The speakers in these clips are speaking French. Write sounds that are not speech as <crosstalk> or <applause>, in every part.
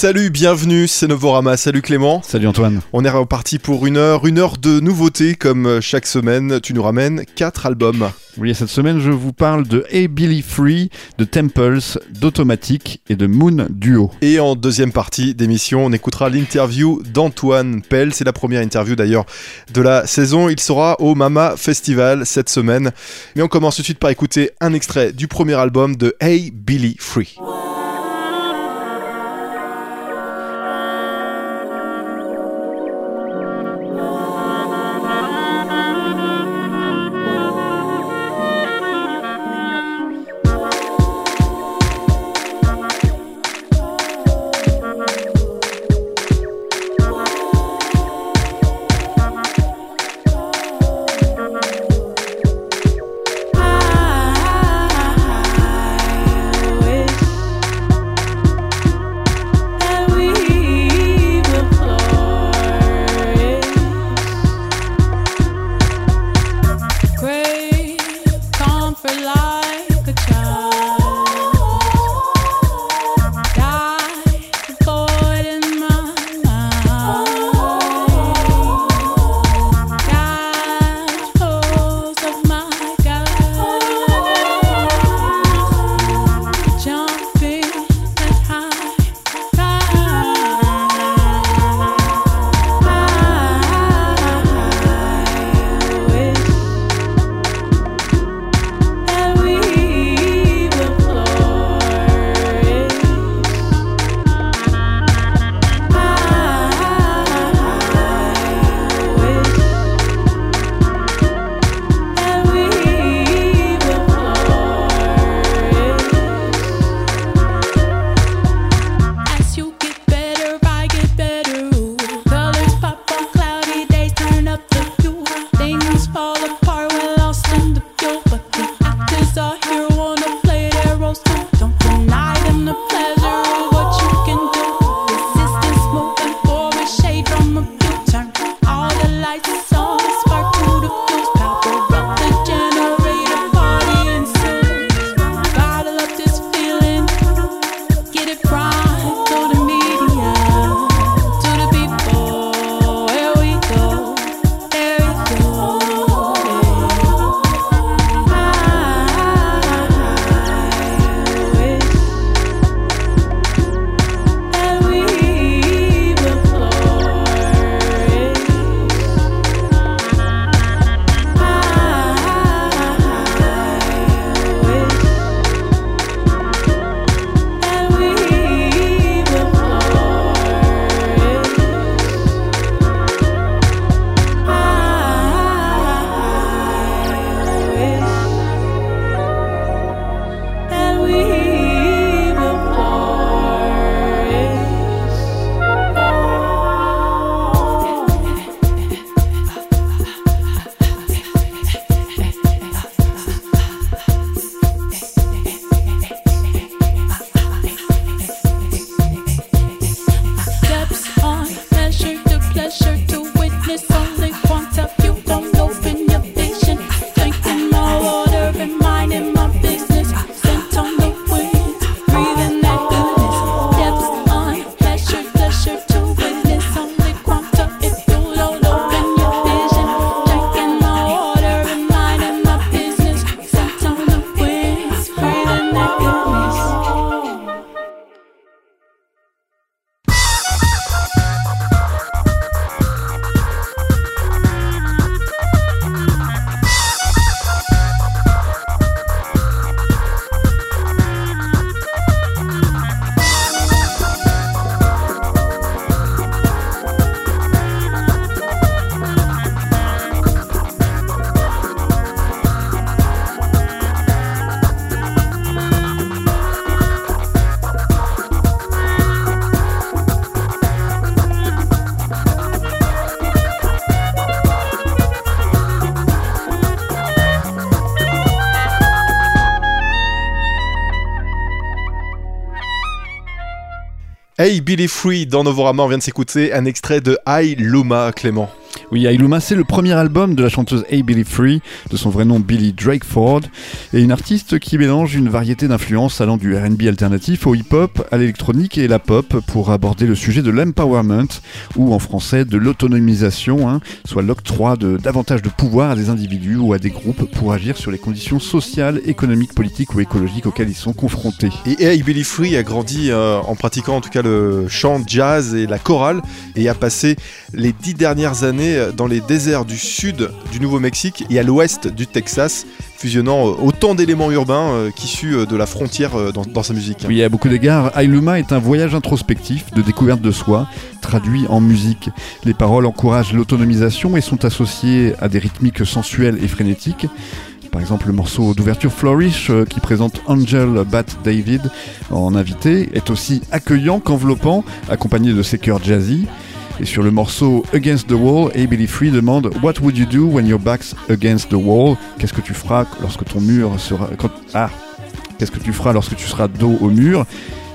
Salut, bienvenue, c'est Novorama. Salut Clément. Salut Antoine. On est reparti pour une heure, une heure de nouveautés comme chaque semaine. Tu nous ramènes quatre albums. Oui, cette semaine, je vous parle de A Billy Free, de Temples, d'Automatic et de Moon Duo. Et en deuxième partie d'émission, on écoutera l'interview d'Antoine Pell. C'est la première interview d'ailleurs de la saison. Il sera au Mama Festival cette semaine. Mais on commence tout de suite par écouter un extrait du premier album de A Billy Free. Hey Billy Free dans Novorama, on vient de s'écouter un extrait de I Luma Clément. Oui, Ailuma, c'est le premier album de la chanteuse A. Billy Free, de son vrai nom Billy Drakeford, et une artiste qui mélange une variété d'influences allant du RB alternatif au hip-hop, à l'électronique et la pop pour aborder le sujet de l'empowerment, ou en français de l'autonomisation, hein, soit l'octroi de davantage de pouvoir à des individus ou à des groupes pour agir sur les conditions sociales, économiques, politiques ou écologiques auxquelles ils sont confrontés. Et A. Billy Free a grandi euh, en pratiquant en tout cas le chant jazz et la chorale, et a passé les dix dernières années dans les déserts du sud du Nouveau-Mexique et à l'ouest du Texas, fusionnant euh, autant d'éléments urbains euh, qu'issus euh, de la frontière dans, sa musique. Oui, à beaucoup d'égards, Ailuma est un voyage introspectif de découverte de soi, traduit en musique. Les paroles encouragent l'autonomisation et sont associées à des rythmiques sensuelles et frénétiques. Par exemple, le morceau d'ouverture Flourish, qui présente Angel Bat David en invité, est aussi accueillant qu'enveloppant, accompagné de ses chœurs jazzy. Et sur le morceau Against the Wall. Billy Free demande What would you do when your back's against the wall? Qu'est-ce que tu feras lorsque ton mur sera. ah Qu'est-ce que tu feras lorsque tu seras dos au mur?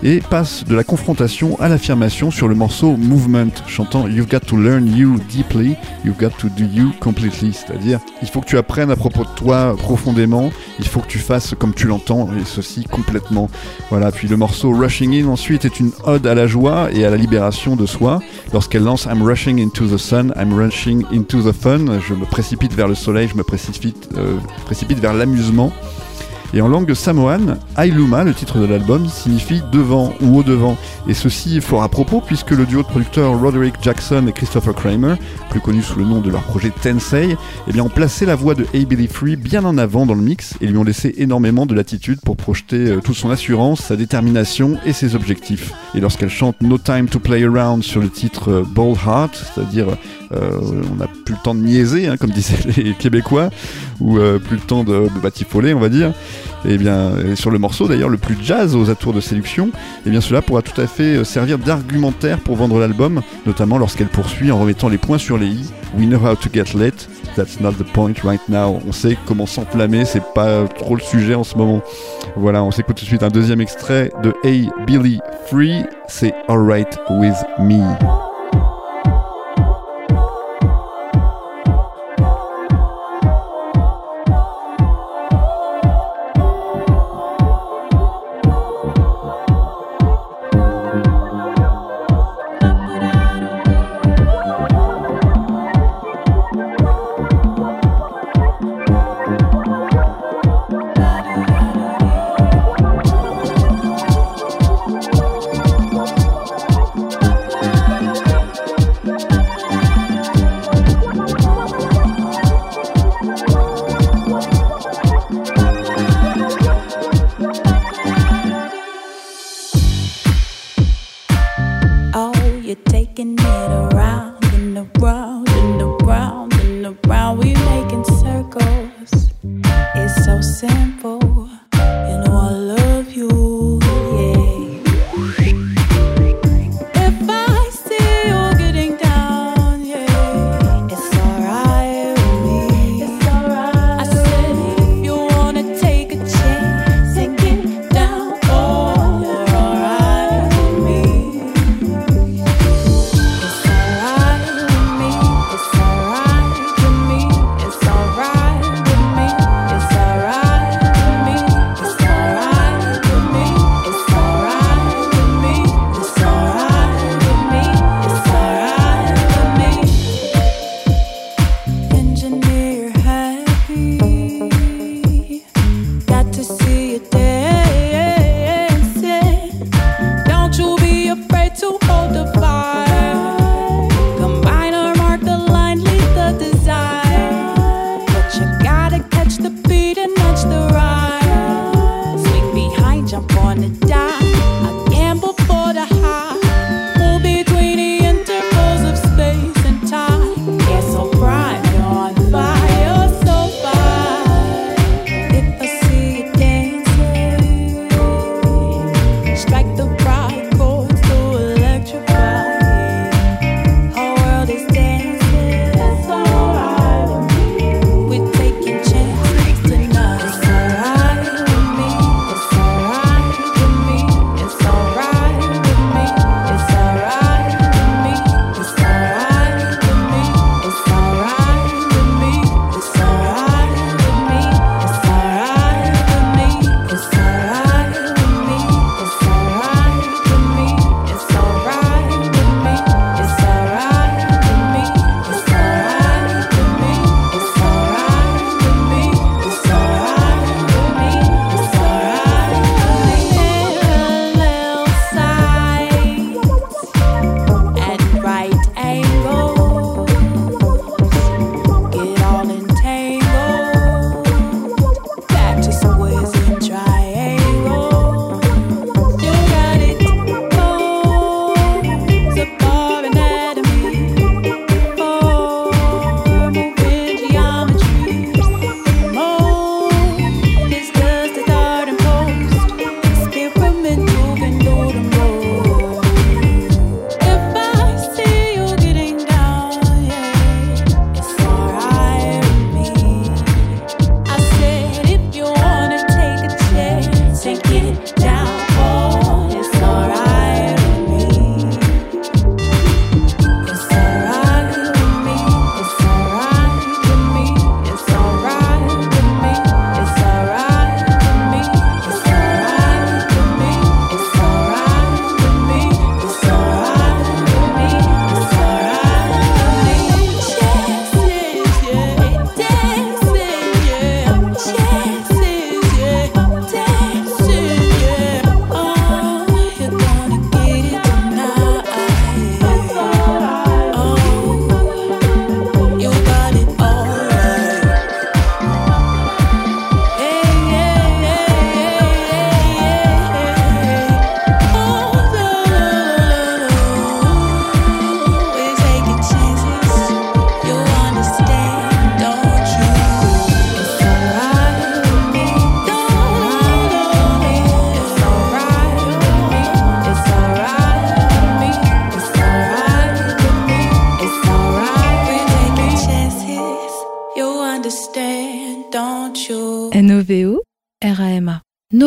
Et passe de la confrontation à l'affirmation sur le morceau Movement, chantant You've got to learn you deeply, you've got to do you completely, c'est-à-dire il faut que tu apprennes à propos de toi profondément, il faut que tu fasses comme tu l'entends, et ceci complètement. Voilà, puis le morceau Rushing In ensuite est une ode à la joie et à la libération de soi. Lorsqu'elle lance I'm rushing into the sun, I'm rushing into the fun, je me précipite vers le soleil, je me précipite, euh, précipite vers l'amusement. Et en langue samoane, Ailuma, le titre de l'album, signifie devant ou au devant. Et ceci est fort à propos puisque le duo de producteurs Roderick Jackson et Christopher Kramer, plus connus sous le nom de leur projet Tensei, eh ont placé la voix de A. Billy Free bien en avant dans le mix et lui ont laissé énormément de latitude pour projeter euh, toute son assurance, sa détermination et ses objectifs. Et lorsqu'elle chante No Time to Play Around sur le titre euh, Bold Heart, c'est-à-dire euh, on n'a plus le temps de niaiser, hein, comme disaient <laughs> les Québécois, ou euh, plus le temps de, batifoler, on va dire. Et bien, sur le morceau d'ailleurs le plus jazz aux atours de séduction, et bien cela pourra tout à fait euh, servir d'argumentaire pour vendre l'album, notamment lorsqu'elle poursuit en remettant les points sur les i. We know how to get lit, that's not the point right now. On sait comment s'enflammer, c'est pas trop le sujet en ce moment. Voilà, on s'écoute tout de suite un deuxième extrait de A. Billy Free, c'est Alright with Me.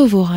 Novorama.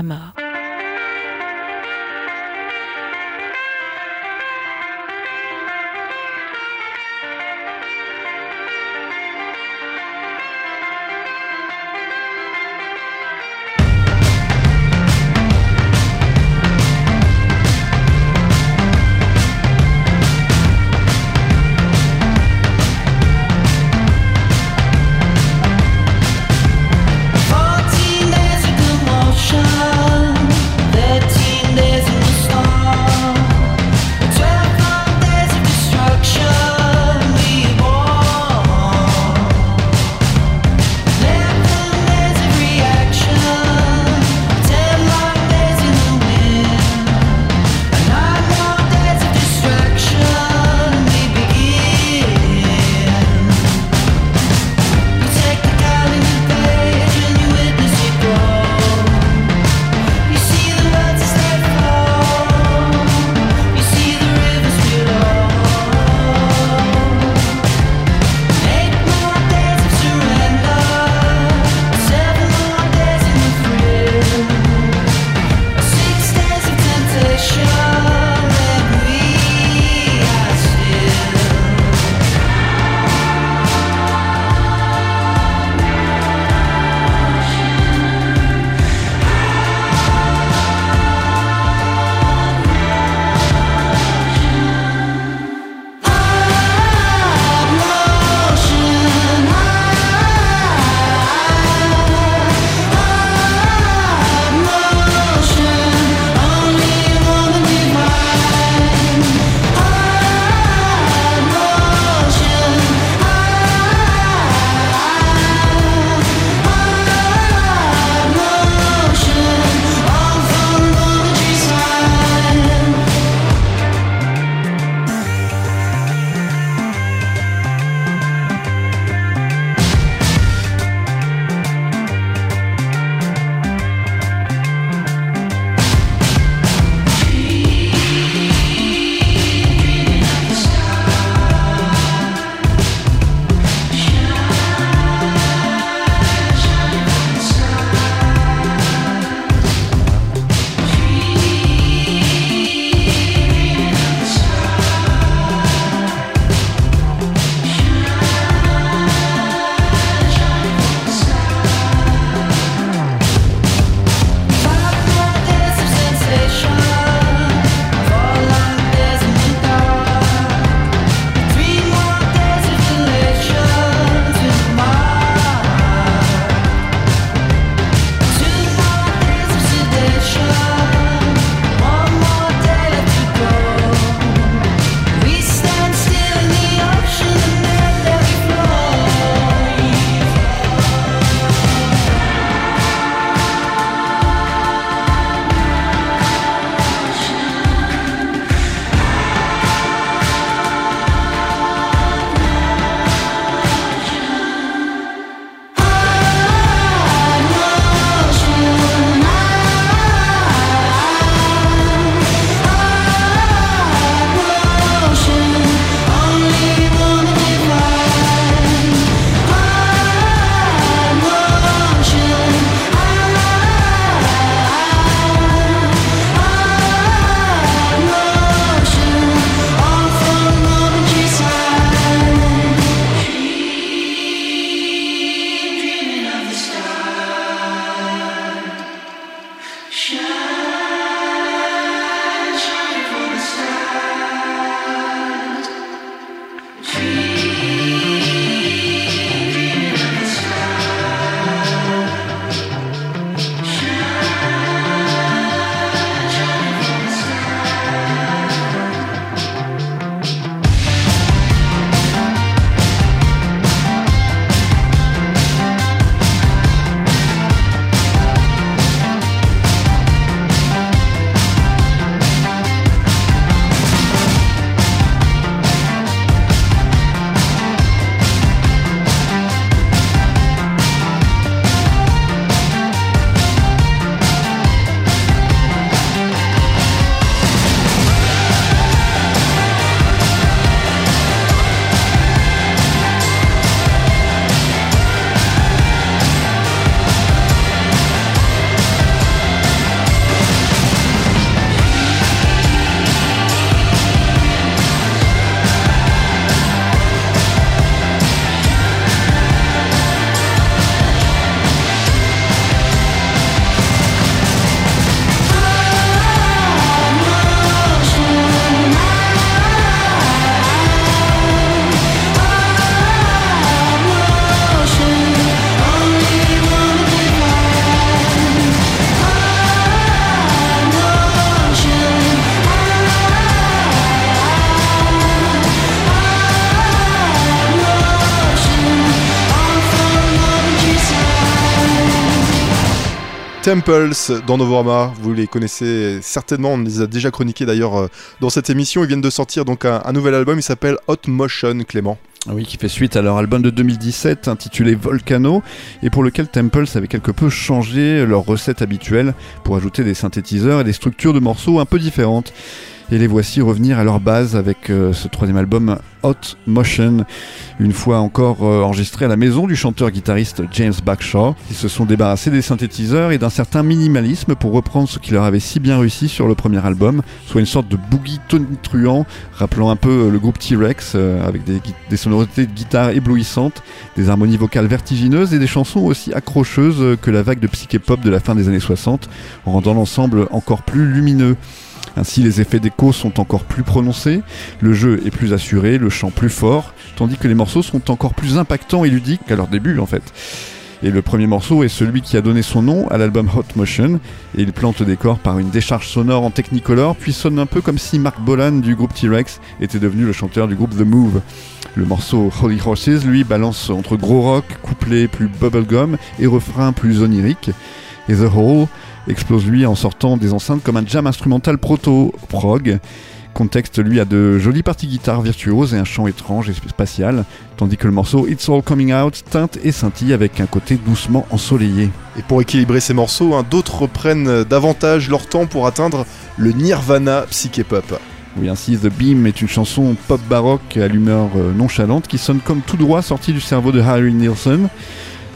Temples dans Novorama. Vous les connaissez certainement, on les a déjà chroniqués d'ailleurs euh, dans cette émission. Ils viennent de sortir donc un, nouvel album, il s'appelle Hot Motion, Clément. Oui, qui fait suite à leur album de 2017 intitulé Volcano et pour lequel Temples avait quelque peu changé leur recette habituelle pour ajouter des synthétiseurs et des structures de morceaux un peu différentes. Et les voici revenir à leur base avec euh, ce troisième album Hot Motion, une fois encore euh, enregistré à la maison du chanteur-guitariste James Backshaw. Ils se sont débarrassés des synthétiseurs et d'un certain minimalisme pour reprendre ce qui leur avait si bien réussi sur le premier album, soit une sorte de boogie tonitruant, rappelant un peu euh, le groupe T-Rex, avec des, sonorités de guitare éblouissantes, des harmonies vocales vertigineuses et des chansons aussi accrocheuses que la vague de psyché-pop de la fin des années 60, en rendant l'ensemble encore plus lumineux. Ainsi, les effets d'écho sont encore plus prononcés, le jeu est plus assuré, le chant plus fort, tandis que les morceaux sont encore plus impactants et ludiques qu'à leur début en fait. Et le premier morceau est celui qui a donné son nom à l'album Hot Motion, et il plante le décor par une décharge sonore en technicolor, puis sonne un peu comme si Mark Bolan du groupe T-Rex était devenu le chanteur du groupe The Move. Le morceau Holy Horses, lui, balance entre gros rock, couplet plus bubblegum et refrain plus onirique. Et The Hole explose lui en sortant des enceintes comme un jam instrumental proto-prog. Contexte lui a de jolies parties guitare virtuoses et un chant étrange et spatial, tandis que le morceau It's All Coming Out teinte et scintille avec un côté doucement ensoleillé. Et pour équilibrer ces morceaux, hein, d'autres reprennent davantage leur temps pour atteindre le nirvana psyché-pop. Oui, ainsi The Beam est une chanson pop baroque à l'humeur euh, nonchalante qui sonne comme tout droit sorti du cerveau de Harry Nilsson.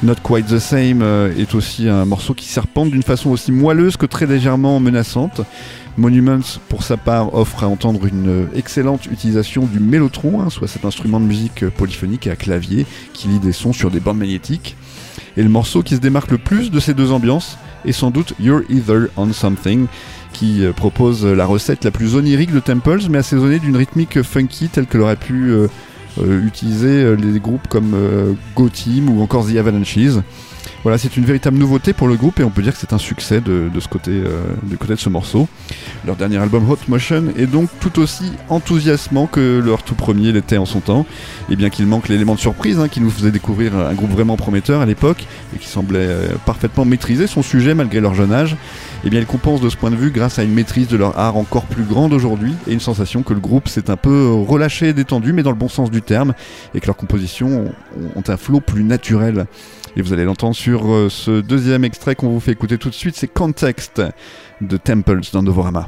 Not Quite the Same euh, est aussi un morceau qui serpente d'une façon aussi moelleuse que très légèrement menaçante. Monuments, pour sa part, offre à entendre une euh, excellente utilisation du mélotron, hein, soit cet instrument de musique euh, polyphonique à clavier qui lit des sons sur des bandes magnétiques. Et le morceau qui se démarque le plus de ces deux ambiances est sans doute You're Either on Something, qui propose la recette la plus onirique de Temples, mais assaisonnée d'une rythmique funky telle que l'aurait pu euh, utiliser euh, les groupes comme euh, Go Team ou encore The Avalanches. Voilà, c'est une véritable nouveauté pour le groupe et on peut dire que c'est un succès de, ce côté, du côté de ce morceau. Leur dernier album Hot Motion est donc tout aussi enthousiasmant que leur tout premier l'était en son temps. Et bien qu'il manque l'élément de surprise hein, qui nous faisait découvrir un groupe vraiment prometteur à l'époque et qui semblait parfaitement maîtriser son sujet malgré leur jeune âge, et bien ils compensent de ce point de vue grâce à une maîtrise de leur art encore plus grande aujourd'hui et une sensation que le groupe s'est un peu relâché et détendu, mais dans le bon sens du terme, et que leurs compositions ont un flot plus naturel. Et vous allez l'entendre sur euh, ce deuxième extrait qu'on vous fait écouter tout de suite, c'est Context de Temples dans Novorama.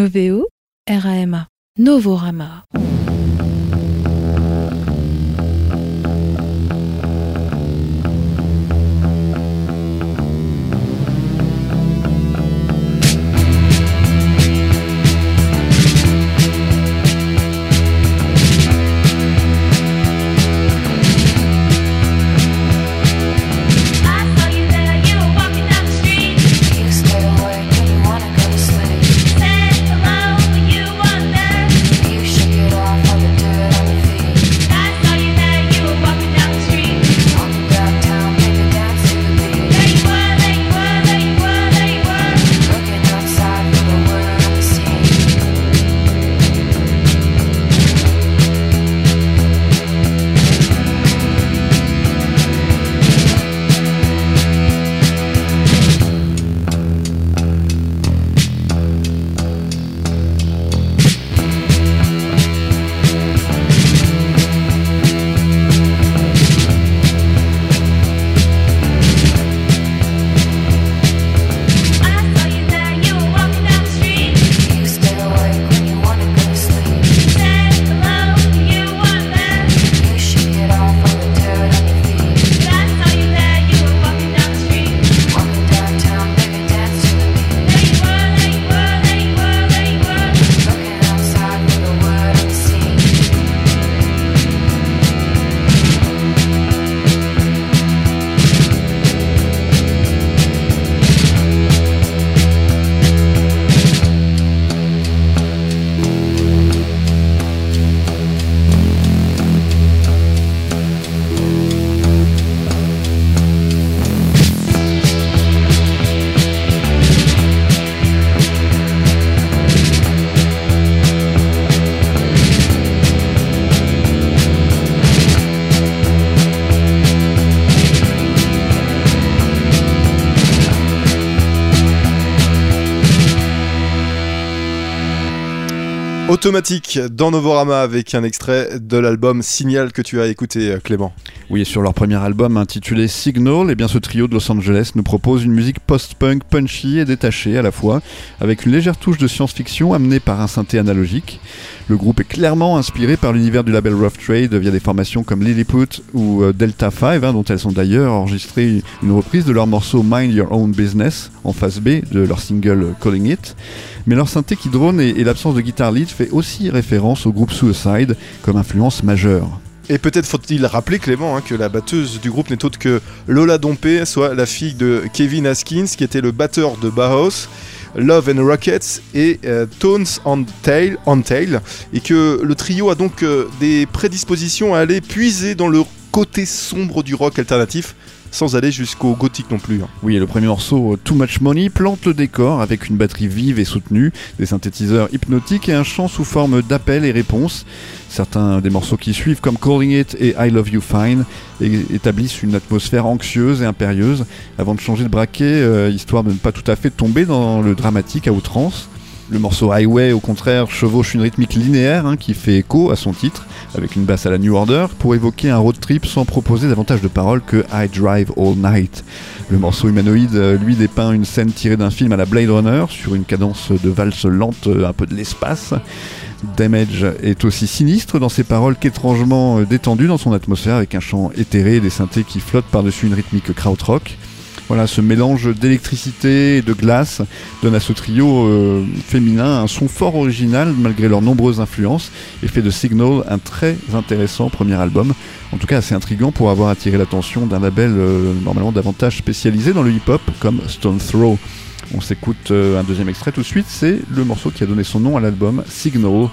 OVO, RAMA, Novorama. Automatique dans Novorama avec un extrait de l'album Signal que tu as écouté, euh, Clément. Oui, et sur leur premier album intitulé Signal, eh bien ce trio de Los Angeles nous propose une musique post-punk punchy et détachée à la fois, avec une légère touche de science-fiction amenée par un synthé analogique. Le groupe est clairement inspiré par l'univers du label Rough Trade via des formations comme Lilliput ou euh, Delta 5, hein, dont elles ont d'ailleurs enregistré une reprise de leur morceau Mind Your Own Business en face B de leur single Calling It. Mais leur synthé qui drone et, et l'absence de guitare lead fait aussi référence au groupe Suicide comme influence majeure. Et peut-être faut-il rappeler, Clément, hein, que la batteuse du groupe n'est autre que Lola Dompé, soit la fille de Kevin Haskins, qui était le batteur de Bauhaus. Love and Rockets et euh, Tones on Tail, on Tail, et que le trio a donc euh, des prédispositions à aller puiser dans le côté sombre du rock alternatif, sans aller jusqu'au gothique non plus. hein. Oui, le premier morceau, Too Much Money, plante le décor avec une batterie vive et soutenue, des synthétiseurs hypnotiques et un chant sous forme d'appels et réponses. Certains des morceaux qui suivent, comme Calling It et I Love You Fine, établissent une atmosphère anxieuse et impérieuse avant de changer de braquet, euh, histoire de ne pas tout à fait tomber dans le dramatique à outrance. Le morceau Highway, au contraire, chevauche une rythmique linéaire hein, qui fait écho à son titre, avec une basse à la New Order, pour évoquer un road trip sans proposer davantage de paroles que I Drive All Night. Le morceau humanoïde, euh, lui, dépeint une scène tirée d'un film à la Blade Runner, sur une cadence de valse lente, euh, un peu de l'espace. Damage est aussi sinistre dans ses paroles qu'étrangement euh, détendu dans son atmosphère, avec un chant éthéré et des synthés qui flottent par-dessus une rythmique krautrock. Voilà, ce mélange d'électricité et de glace donne à ce trio euh, féminin un son fort original malgré leurs nombreuses influences et fait de Signal un très intéressant premier album. En tout cas assez intriguant pour avoir attiré l'attention d'un label euh, normalement davantage spécialisé dans le hip-hop comme Stone Throw. On s'écoute euh, un deuxième extrait tout de suite, c'est le morceau qui a donné son nom à l'album Signal,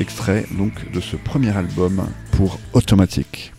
extrait donc de ce premier album pour Automatic.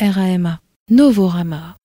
RAMA. Novorama.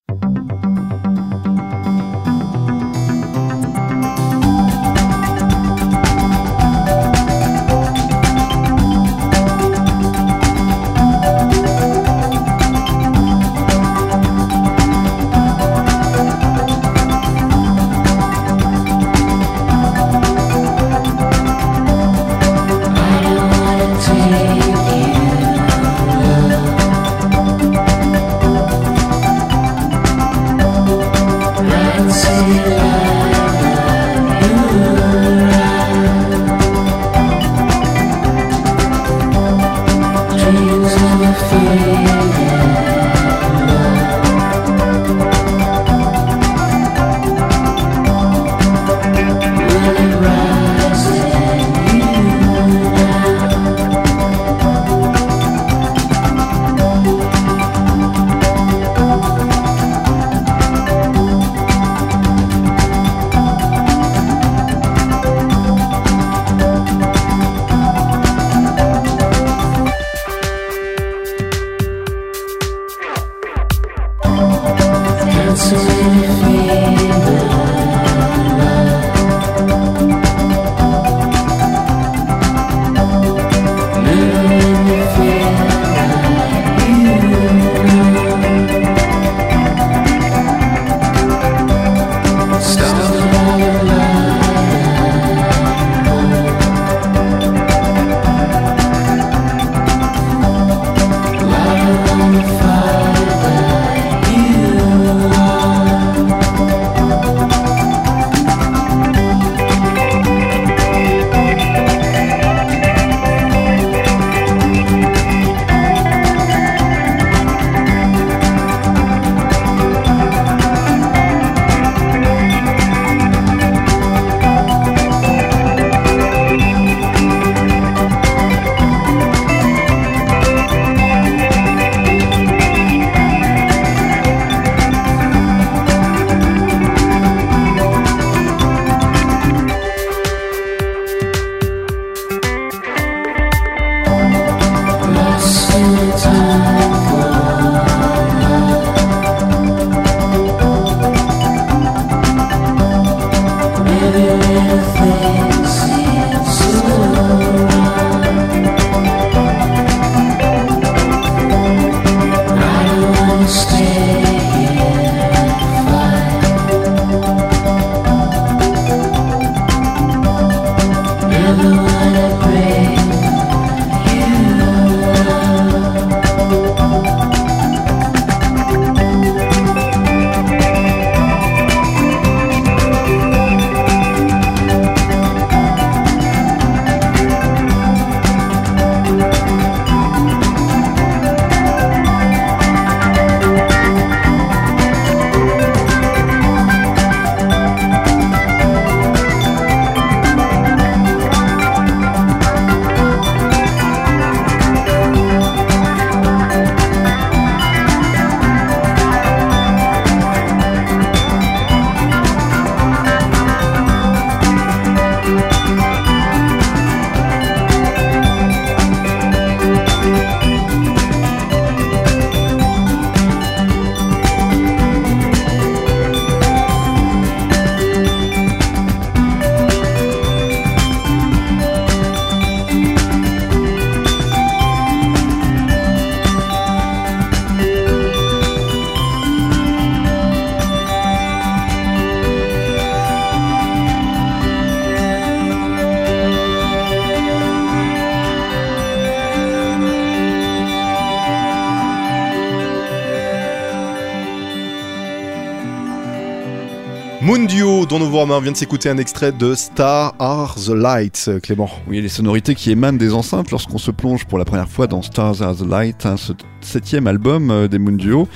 Dont Novorama vient de s'écouter un extrait de Star Are the Lights, Clément. Oui, les sonorités qui émanent des enceintes lorsqu'on se plonge pour la première fois dans Stars Are the Light, hein, ce septième album euh, des Mundio,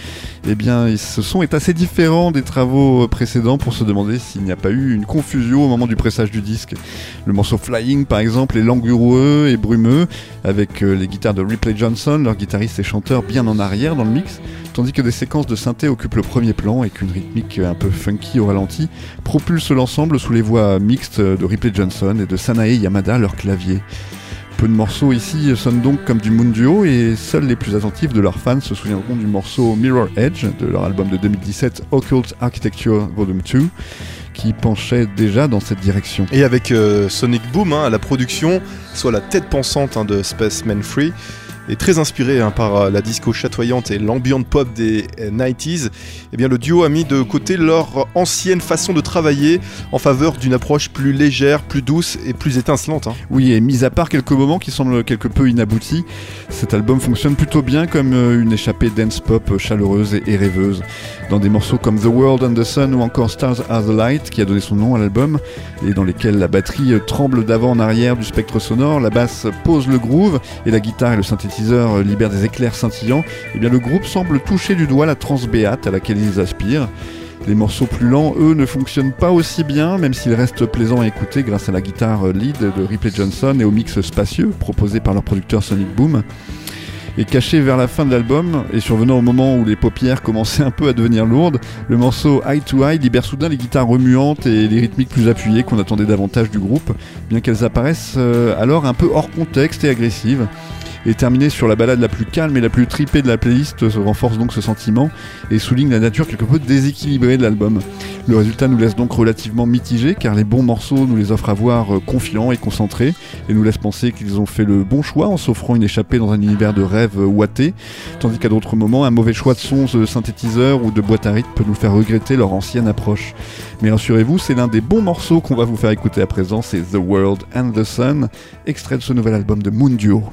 eh bien, ce son est assez différent des travaux euh, précédents pour se demander s'il n'y a pas eu une confusion au moment du pressage du disque. Le morceau Flying, par exemple, est langoureux et brumeux, avec euh, les guitares de Ripley Johnson, leur guitariste et chanteur, bien en arrière dans le mix, tandis que des séquences de synthé occupent le premier plan et qu'une rythmique un peu funky au ralenti propulse l'ensemble sous les voix mixtes de Ripley Johnson et de Sanae Yamada, leur clavier. Peu de morceaux ici sonnent donc comme du Moon Duo et seuls les plus attentifs de leurs fans se souviendront du morceau Mirror Edge de leur album de 2017 Occult Architecture Volume 2 qui penchait déjà dans cette direction. Et avec euh, Sonic Boom hein, à la production, soit la tête pensante hein, de Spaceman Free, et très inspiré hein, par euh, la disco chatoyante et l'ambiance pop des euh, 90s, eh bien, le duo a mis de côté leur ancienne façon de travailler en faveur d'une approche plus légère, plus douce et plus étincelante. hein. Oui, et mis à part quelques moments qui semblent quelque peu inaboutis, cet album fonctionne plutôt bien comme euh, une échappée dance pop chaleureuse et rêveuse. Dans des morceaux comme The World and the Sun ou encore Stars Are the Light, qui a donné son nom à l'album, et dans lesquels la batterie euh, tremble d'avant en arrière du spectre sonore, la basse pose le groove et la guitare et le synthétiseur euh, libèrent des éclairs scintillants, eh bien le groupe semble toucher du doigt la trance béate à laquelle ils aspirent. Les morceaux plus lents, eux, ne fonctionnent pas aussi bien, même s'ils restent plaisants à écouter grâce à la guitare lead de Ripley Johnson et au mix spacieux proposé par leur producteur Sonic Boom. Et caché vers la fin de l'album, et survenant au moment où les paupières commençaient un peu à devenir lourdes, le morceau Eye to Eye libère soudain les guitares remuantes et les rythmiques plus appuyées qu'on attendait davantage du groupe, bien qu'elles apparaissent euh, alors un peu hors contexte et agressives. Et terminé sur la balade la plus calme et la plus tripée de la playlist renforce donc ce sentiment et souligne la nature quelque peu déséquilibrée de l'album. Le résultat nous laisse donc relativement mitigé car les bons morceaux nous les offrent à voir euh, confiants et concentrés et nous laissent penser qu'ils ont fait le bon choix en s'offrant une échappée dans un univers de rêve euh, ouaté, tandis qu'à d'autres moments un mauvais choix de sons de synthétiseur ou de boîte à rythme peut nous faire regretter leur ancienne approche. Mais rassurez-vous, c'est l'un des bons morceaux qu'on va vous faire écouter à présent, c'est The World and the Sun, extrait de ce nouvel album de Moon Duo.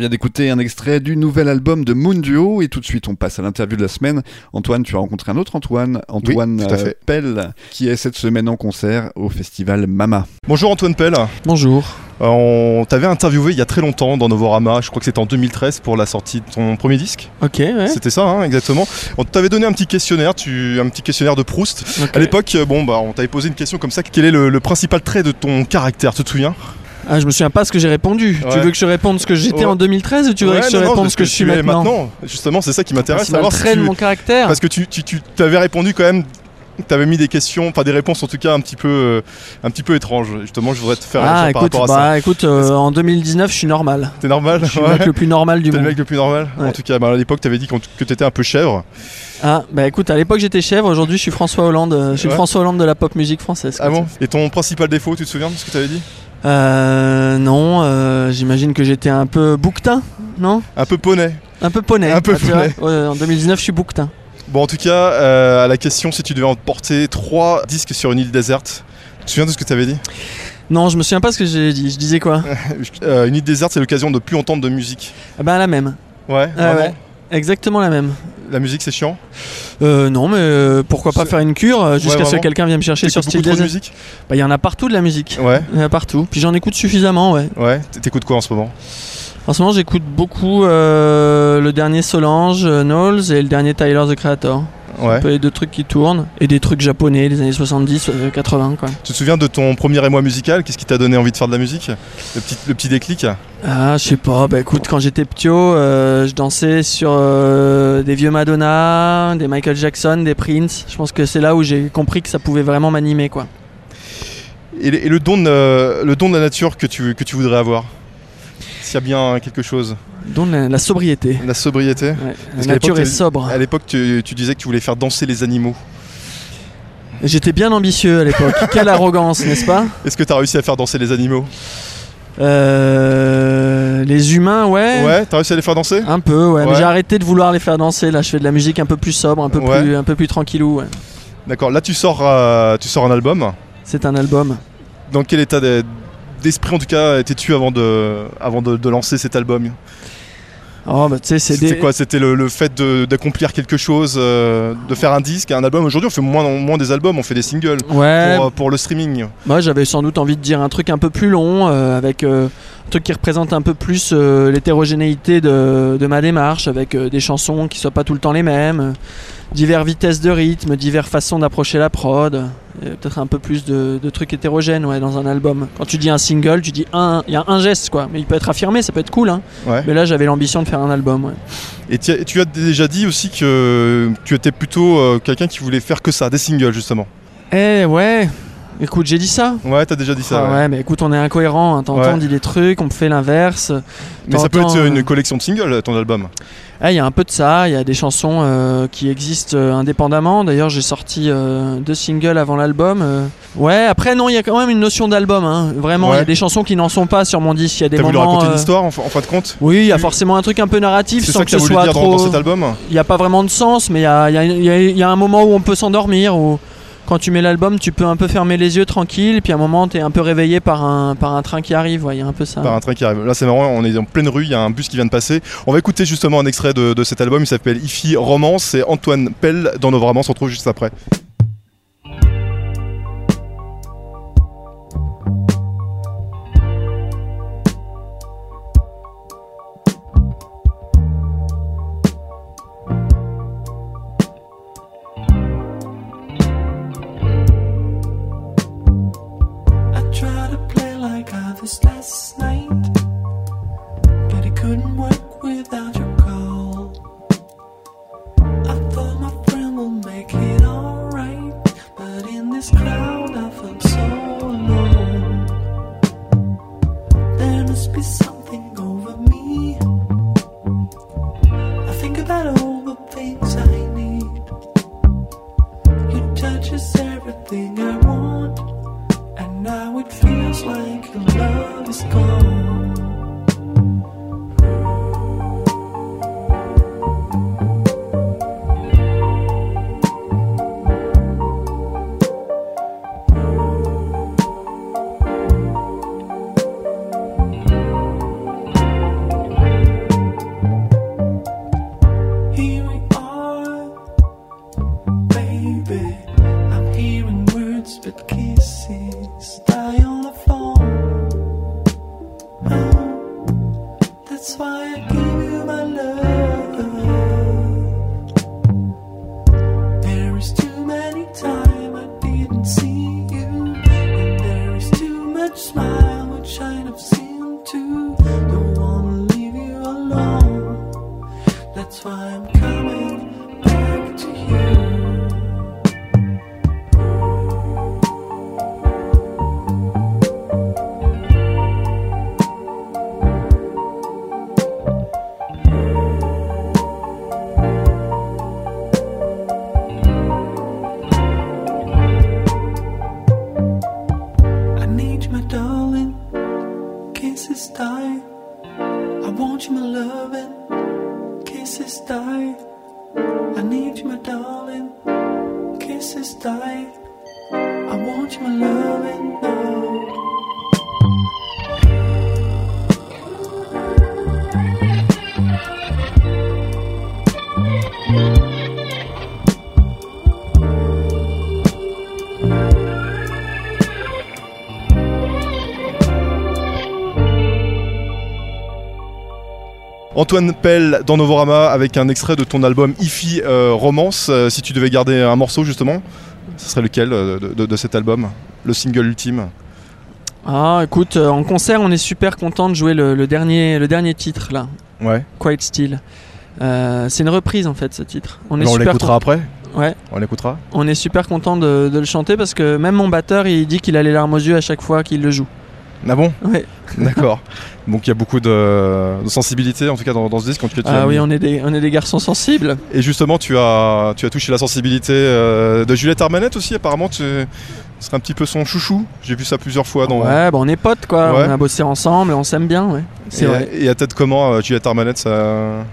Vient d'écouter un extrait du nouvel album de Moon Duo et tout de suite on passe à l'interview de la semaine. Antoine, tu as rencontré un autre Antoine, Antoine euh. Pell, qui est cette semaine en concert au festival Mama. Bonjour Antoine Pell. Bonjour. Euh, on t'avait interviewé il y a très longtemps dans Novorama, je crois que c'était en 2013 pour la sortie de ton premier disque. Ok, ouais. C'était ça, hein, exactement. On t'avait donné un petit questionnaire, tu, un petit questionnaire de Proust. ok. À l'époque, euh, bon, bah, on t'avait posé une question comme ça. Quel est le, le principal trait de ton caractère? Tu te souviens? Ah, je me souviens pas ce que j'ai répondu. Tu veux que je réponde ce que j'étais Ouais. en 2013 ou tu voudrais Ouais, que je non, réponde de ce que je suis es maintenant, Justement, c'est ça qui m'intéresse. Le savoir si tu- mon caractère. Parce que tu, tu, tu t'avais répondu quand même. Tu avais mis des questions, enfin des réponses en tout cas un petit peu, euh, un petit peu étranges. Justement, je voudrais te faire Ah, réagir par écoute, rapport à ça. bah, écoute euh, en 2019, je suis normal. T'es normal Je suis le mec le plus normal du T'es le monde. mec le plus normal En tout cas, bah, à l'époque, t'avais dit que t'étais un peu chèvre. Ah, bah écoute, à l'époque j'étais chèvre, aujourd'hui je suis François Hollande. euh, Je suis le Ouais. François Hollande de la pop musique française. Ah bon. Et ton principal défaut, tu te souviens de ce que t'avais dit? Euh, non, euh, j'imagine que j'étais un peu bouquetin, non Un peu poney. Un peu poney. Un peu Ah, tu vois poney. En 2019, je suis bouquetin. Bon, en tout cas, euh, à la question si tu devais emporter trois disques sur une île déserte, tu te souviens de ce que t'avais dit? Non, je me souviens pas ce que j'ai dit. Je disais quoi? <laughs> Euh, Une île déserte, c'est l'occasion de plus entendre de musique. Ah bah la même. Ouais, Ah vraiment? ouais. Exactement la même. La musique, c'est chiant. Euh, non, mais euh, pourquoi pas faire une cure euh, jusqu'à ce que quelqu'un vienne me chercher sur Desert musique Bah, il y en a partout de la musique. Ouais, Il y en a partout. Puis j'en écoute suffisamment, ouais. ouais. T'écoutes quoi en ce moment? En ce moment, j'écoute beaucoup euh, le dernier Solange, Knowles et le dernier Tyler the Creator. Ouais. Un peu les deux trucs qui tournent. Et des trucs japonais des années 70, euh, 80, quoi. Tu te souviens de ton premier émoi musical? Qu'est-ce qui t'a donné envie de faire de la musique? Le petit, le petit déclic? Ah, je sais pas. Bah écoute, quand j'étais petit, euh, je dansais sur euh, des vieux Madonna, des Michael Jackson, des Prince. Je pense que c'est là où j'ai compris que ça pouvait vraiment m'animer, quoi. et, le- et le, don de, le don de la nature que tu, que tu voudrais avoir? S'il y a bien quelque chose Donc la, la sobriété. La sobriété Ouais, la nature est sobre. À l'époque, tu, tu disais que tu voulais faire danser les animaux. J'étais bien ambitieux à l'époque. <laughs> Quelle arrogance, n'est-ce pas? Est-ce que tu as réussi à faire danser les animaux? Euh, Les humains, ouais. Ouais, t'as réussi à les faire danser? Un peu, ouais. Mais Ouais. j'ai arrêté de vouloir les faire danser. Là, je fais de la musique un peu plus sobre, un peu, Ouais. plus, un peu plus tranquillou. ouais. D'accord, là tu sors, euh, tu sors un album. C'est un album. Dans quel état d'esprit en tout cas étais-tu avant de, avant de, de lancer cet album Oh, bah C'était des. quoi? C'était le, le fait d'accomplir quelque chose, euh, de faire un disque, un album? Aujourd'hui on fait moins, moins des albums, on fait des singles Ouais, pour, euh, pour le streaming. moi j'avais sans doute envie de dire un truc un peu plus long, euh, avec euh, un truc qui représente un peu plus l'hétérogénéité de, de ma démarche, avec des chansons qui soient pas tout le temps les mêmes, divers vitesses de rythme, divers façons d'approcher la prod, peut-être un peu plus de, de trucs hétérogènes ouais, dans un album. Quand tu dis un single, tu dis un, il y a un geste quoi, mais il peut être affirmé, ça peut être cool. Hein. Ouais. Mais là j'avais l'ambition de faire un album. Ouais. Et tu as, tu as déjà dit aussi que tu étais plutôt euh, quelqu'un qui voulait faire que ça, des singles justement. Eh ouais, écoute, j'ai dit ça. Ouais, t'as déjà dit ça. Ah ouais. ouais, mais écoute, on est incohérent. Hein. T'entends, Ouais. on dit des trucs, on fait l'inverse. Mais ça peut être une euh, collection de singles, ton album. Ah, Il y a un peu de ça, il y a des chansons euh, qui existent euh, indépendamment. D'ailleurs, j'ai sorti deux singles avant l'album. Ouais, après, non, il y a quand même une notion d'album. hein. Vraiment, il y a des chansons qui n'en sont pas sur mon disque. Il y a des T'as voulu moments. raconter euh, une histoire en, fin- de compte Oui, il y a forcément un truc un peu narratif sans ça que que ce voulu soit dire dans, trop. dans cet album Il n'y a pas vraiment de sens, mais il y a, il y a- il y a- il y a un moment où on peut s'endormir. Où quand tu mets l'album, tu peux un peu fermer les yeux tranquille. Puis à un moment, tu es un peu réveillé par un, par un train qui arrive. Il y a un peu ça. Par un train qui arrive. Là, c'est marrant, on est en pleine rue, il y a un bus qui vient de passer. On va écouter justement un extrait de, de cet album, il s'appelle Ifi Romance, c'est Antoine Pell dans nos romans, on se retrouve juste après. Now it feels like love is gone. Antoine Pell dans Novorama avec un extrait de ton album Ify euh, Romance. Euh, si tu devais garder un morceau justement, ce serait lequel euh, de, cet album Le single ultime? Ah, écoute, en concert, on est super content de jouer le, le dernier, le dernier titre là, Ouais. Quiet Still. Euh, c'est une reprise en fait ce titre. On est on l'écoutera après? Ouais, On l'écoutera? On est super content de, de le chanter parce que même mon batteur il dit qu'il a les larmes aux yeux à chaque fois qu'il le joue. Ah bon? Ouais. D'accord. Donc il y a beaucoup de, de sensibilité en tout cas dans, dans ce disque. En tout cas, tu Ah oui, mis. on est des, on est des garçons sensibles. Et justement, tu as, tu as touché la sensibilité euh, de Juliette Armanet aussi. Apparemment, tu serais un petit peu son chouchou. J'ai vu ça plusieurs fois. Dans, Ouais, bah on est potes quoi. Ouais. On a bossé ensemble, on s'aime bien, ouais. C'est et, vrai. Et à tête comment, euh, Juliette Armanet, ça.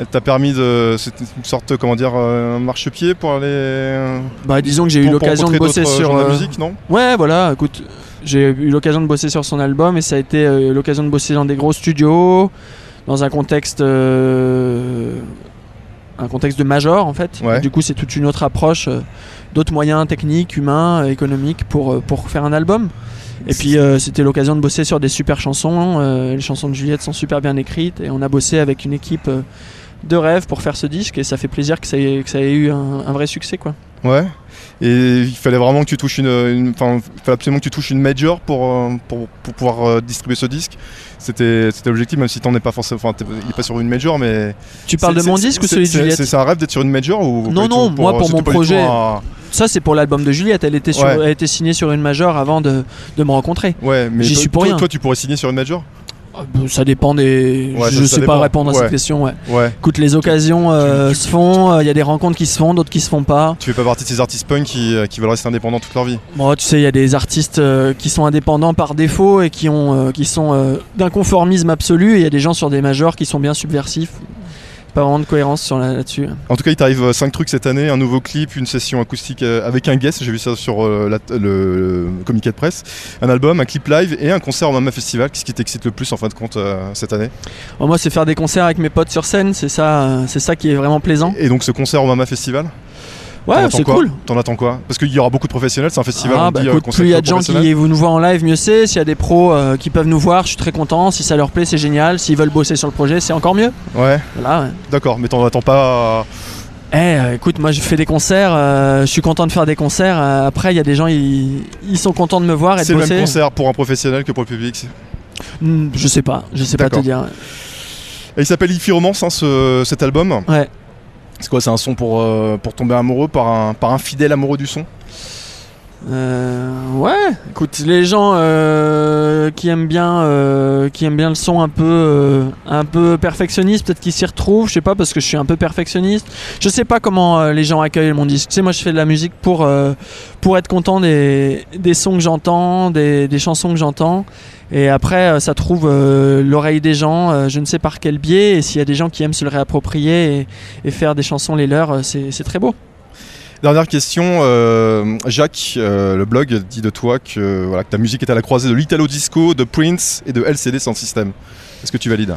Elle t'a permis de. C'est une sorte, comment dire, euh, marchepied pour aller. Bah disons que j'ai eu l'occasion de bosser sur. la musique, non? Ouais, voilà, écoute, j'ai eu l'occasion de bosser sur son album et ça a été euh, l'occasion de bosser dans des gros studios, dans un contexte. euh, un contexte de major en fait. Ouais. Du coup, c'est toute une autre approche, euh, d'autres moyens techniques, humains, économiques pour, pour faire un album. Et puis, euh, c'était l'occasion de bosser sur des super chansons. euh, les chansons de Juliette sont super bien écrites et on a bossé avec une équipe euh, de rêve pour faire ce disque et ça fait plaisir que ça ait, que ça ait eu un, un vrai succès quoi. Ouais. Et il fallait vraiment que tu touches une. Enfin, fallait absolument que tu touches une major pour, euh, pour, pour pouvoir euh, distribuer ce disque. C'était c'était l'objectif, même si t'en es pas forcément. Enfin, t'es- il est pas sur une major, mais. Tu parles de mon disque ou celui de Juliette C'est un rêve d'être sur une major ou Non, non, moi, pour c'était mon projet- Ça, c'est pour l'album de Juliette. Elle était, sur, Ouais. elle était signée sur une major avant de, de me rencontrer. Ouais, mais J'y toi- suis pour toi, rien. toi, tu pourrais signer sur une major Ça dépend des. Ouais, je ça sais dépend. pas répondre à Ouais. cette question. Ouais. Ouais. Écoute, les occasions euh, tu- se font. Il y a des rencontres qui se font, d'autres qui se font pas. Tu fais pas partie de ces artistes punk qui, euh, qui veulent rester indépendants toute leur vie. Bon, tu sais, il y a des artistes euh, qui sont indépendants par défaut et qui ont, euh, qui sont euh, d'un conformisme absolu. Et il y a des gens sur des majors qui sont bien subversifs. Pas vraiment de cohérence sur là-dessus. En tout cas, il t'arrive 5 trucs cette année, un nouveau clip, une session acoustique euh, avec un guest, j'ai vu ça sur euh, la- le, communiqué de presse, un album, un clip live et un concert au Mama Festival. Qu'est-ce qui t'excite le plus en fin de compte euh, cette année? Bon, moi, c'est faire des concerts avec mes potes sur scène. C'est ça, euh, c'est ça qui est vraiment plaisant. Et donc ce concert au Mama Festival? Ouais, c'est cool. T'en attends quoi Parce qu'il y aura beaucoup de professionnels, c'est un festival, Ah, on bah, dit, euh, écoute, plus il y a de gens qui vous nous voient en live, mieux c'est. S'il y a des pros euh, qui peuvent nous voir, je suis très content. Si ça leur plaît, c'est génial. S'ils veulent bosser sur le projet, c'est encore mieux. Ouais, Voilà. ouais. d'accord, mais t'en attends pas... Eh, euh, écoute, moi je fais des concerts. euh, je suis content de faire des concerts. euh, après, il y a des gens, ils, ils sont contents de me voir et C'est de le bosser. même concert pour un professionnel que pour le public. c'est- Hmm, je sais pas. Je sais pas te dire. Et il s'appelle Ify Romance, hein, ce- cet album. Ouais. C'est quoi C'est un son pour, euh, pour tomber amoureux par un, par un fidèle amoureux du son? Euh, ouais. Écoute, les gens euh, qui aiment bien, qui aiment bien le son un peu, un peu perfectionniste, peut-être qu'ils s'y retrouvent. Je sais pas parce que je suis un peu perfectionniste. Je sais pas comment les gens accueillent mon disque. Tu sais, moi, je fais de la musique pour, pour être content des, des sons que j'entends, des, des chansons que j'entends. Et après, euh, ça trouve euh, l'oreille des gens, euh, je ne sais par quel biais. Et s'il y a des gens qui aiment se le réapproprier et, faire des chansons les leurs, c'est très beau. Dernière question, Jacques, le blog dit de toi que, voilà, que ta musique est à la croisée de l'Italo Disco, de Prince et de LCD sans système. Est-ce que tu valides?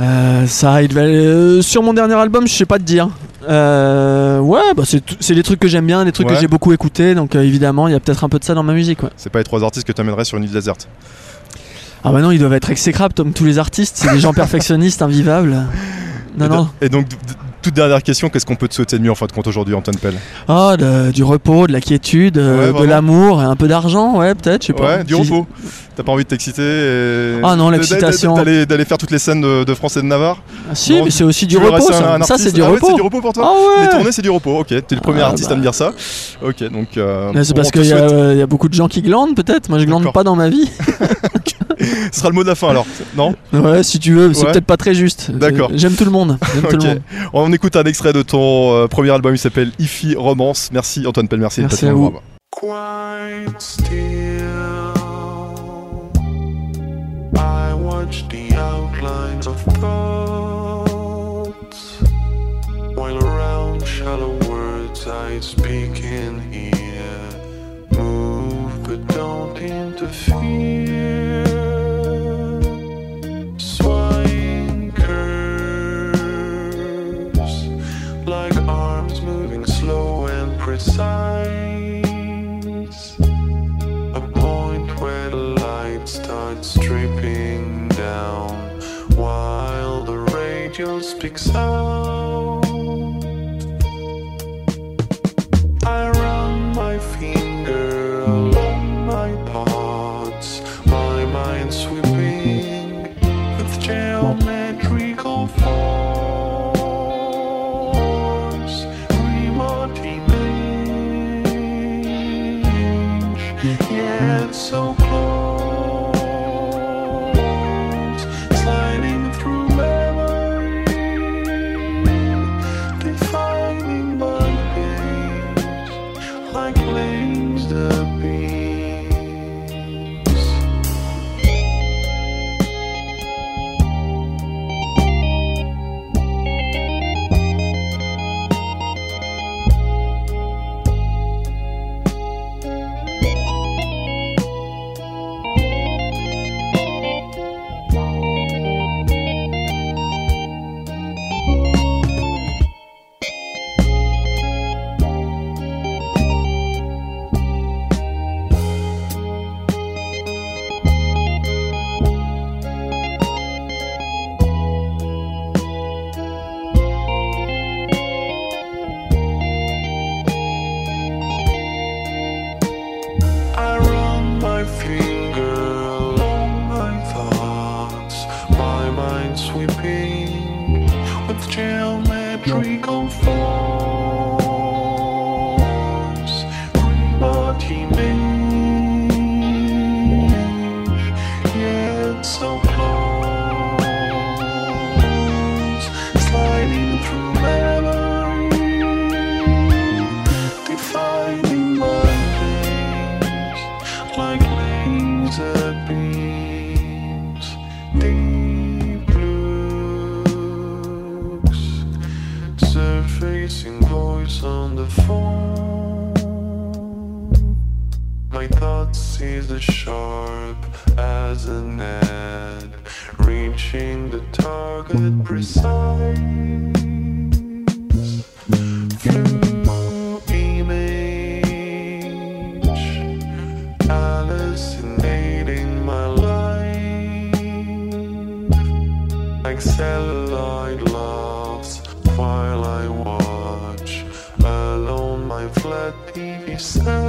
Euh, ça, il euh, sur mon dernier album, je sais pas te dire. Euh, ouais, bah c'est des trucs que j'aime bien, des trucs Ouais. que j'ai beaucoup écouté, donc évidemment, il y a peut-être un peu de ça dans ma musique. Ouais. C'est pas les trois artistes que tu amènerais sur une île déserte Ah bah non, ils doivent être exécrables comme tous les artistes, c'est des gens <laughs> perfectionnistes, invivables. Non, et, non. et donc, toute dernière question, qu'est-ce qu'on peut te souhaiter de mieux en fin de compte aujourd'hui, Antoine Pell? Ah, de- du repos, de la quiétude, euh, Ouais, de l'amour, un peu d'argent, ouais, peut-être, je sais pas. Ouais, du repos. T'as pas envie de t'exciter et- Ah non, l'excitation. D'aller faire toutes les scènes de, de France et de Navarre Ah, si, Non, mais c'est aussi du repos, un- ça. un Ça, artiste c'est du Ah ouais, c'est du repos pour toi Ah Les tournées, c'est du repos, ok. T'es le premier artiste bah. à me dire ça. Ok, donc. euh, c'est parce qu'il y, euh, y a beaucoup de gens qui glandent, peut-être. Moi, je glande pas dans ma vie. <laughs> <laughs> Ce sera le mot de la fin alors, non Ouais, si tu veux, c'est Ouais. peut-être pas très juste. D'accord. J'aime tout le monde. <laughs> J'aime tout Ok. le monde. On écoute un extrait de ton euh, premier album, il s'appelle Ify Romance. Merci Antoine Pell, merci. Merci à vous. nous voir. quite still. I watch the outlines of thoughts while around shallow words I speak in here. Move but don't interfere. Precise. A point where the light starts dripping down while the radio speaks out. Like satellite loves while I watch alone my flat TV set.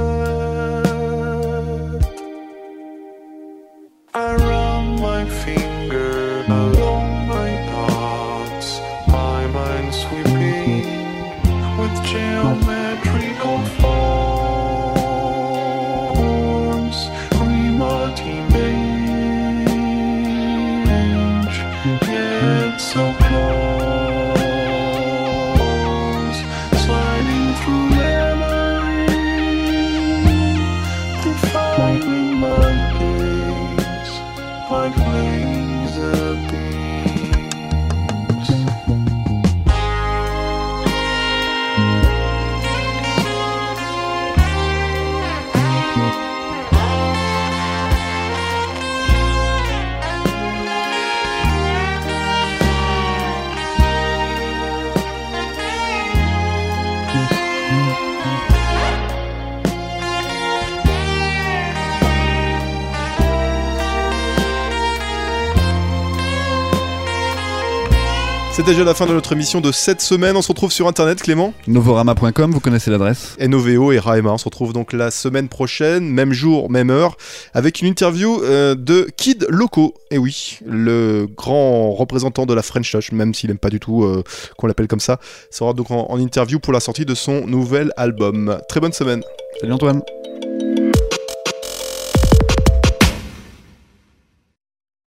Déjà la fin de notre émission de cette semaine. On se retrouve sur internet, Clément. Novorama.com, vous connaissez l'adresse NOVO et Raema. On se retrouve donc la semaine prochaine, même jour, même heure, avec une interview euh, de Kid Loco. Et oui, le grand représentant de la French Touch, même s'il aime pas du tout euh, qu'on l'appelle comme ça, sera donc en, en interview pour la sortie de son nouvel album. Très bonne semaine. Salut Antoine.